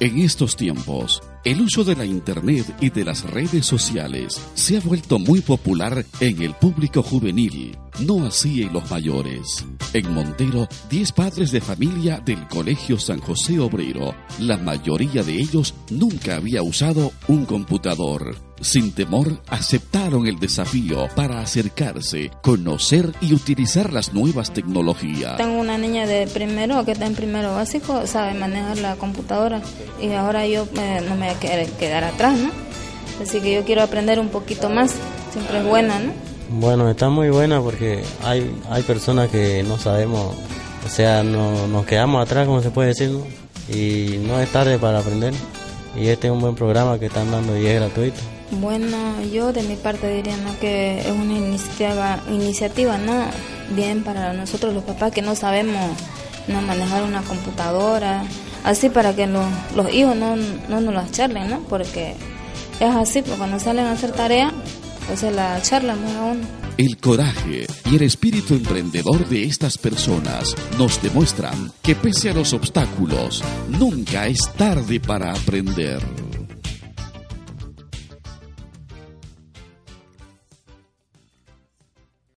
En estos tiempos, el uso de la Internet y de las redes sociales se ha vuelto muy popular en el público juvenil, no así en los mayores. En Montero, 10 padres de familia del Colegio San José Obrero, la mayoría de ellos nunca había usado un computador. Sin temor, aceptaron el desafío para acercarse, conocer y utilizar las nuevas tecnologías. Tengo una niña de primero que está en primero básico, sabe manejar la computadora y ahora yo eh, no me voy a quedar, quedar atrás, ¿no? Así que yo quiero aprender un poquito más, siempre es buena, ¿no? Bueno, está muy buena porque hay, hay personas que no sabemos, o sea, no, nos quedamos atrás, como se puede decir, ¿no? Y no es tarde para aprender. Y este es un buen programa que están dando y es gratuito. Bueno, yo de mi parte diría ¿no? que es una iniciativa, ¿no? bien para nosotros los papás que no sabemos no manejar una computadora, así para que los, los hijos no, no nos las charlen, ¿no? porque es así, pues cuando salen a hacer tarea, pues se la charlan más a uno. El coraje y el espíritu emprendedor de estas personas nos demuestran que pese a los obstáculos, nunca es tarde para aprender.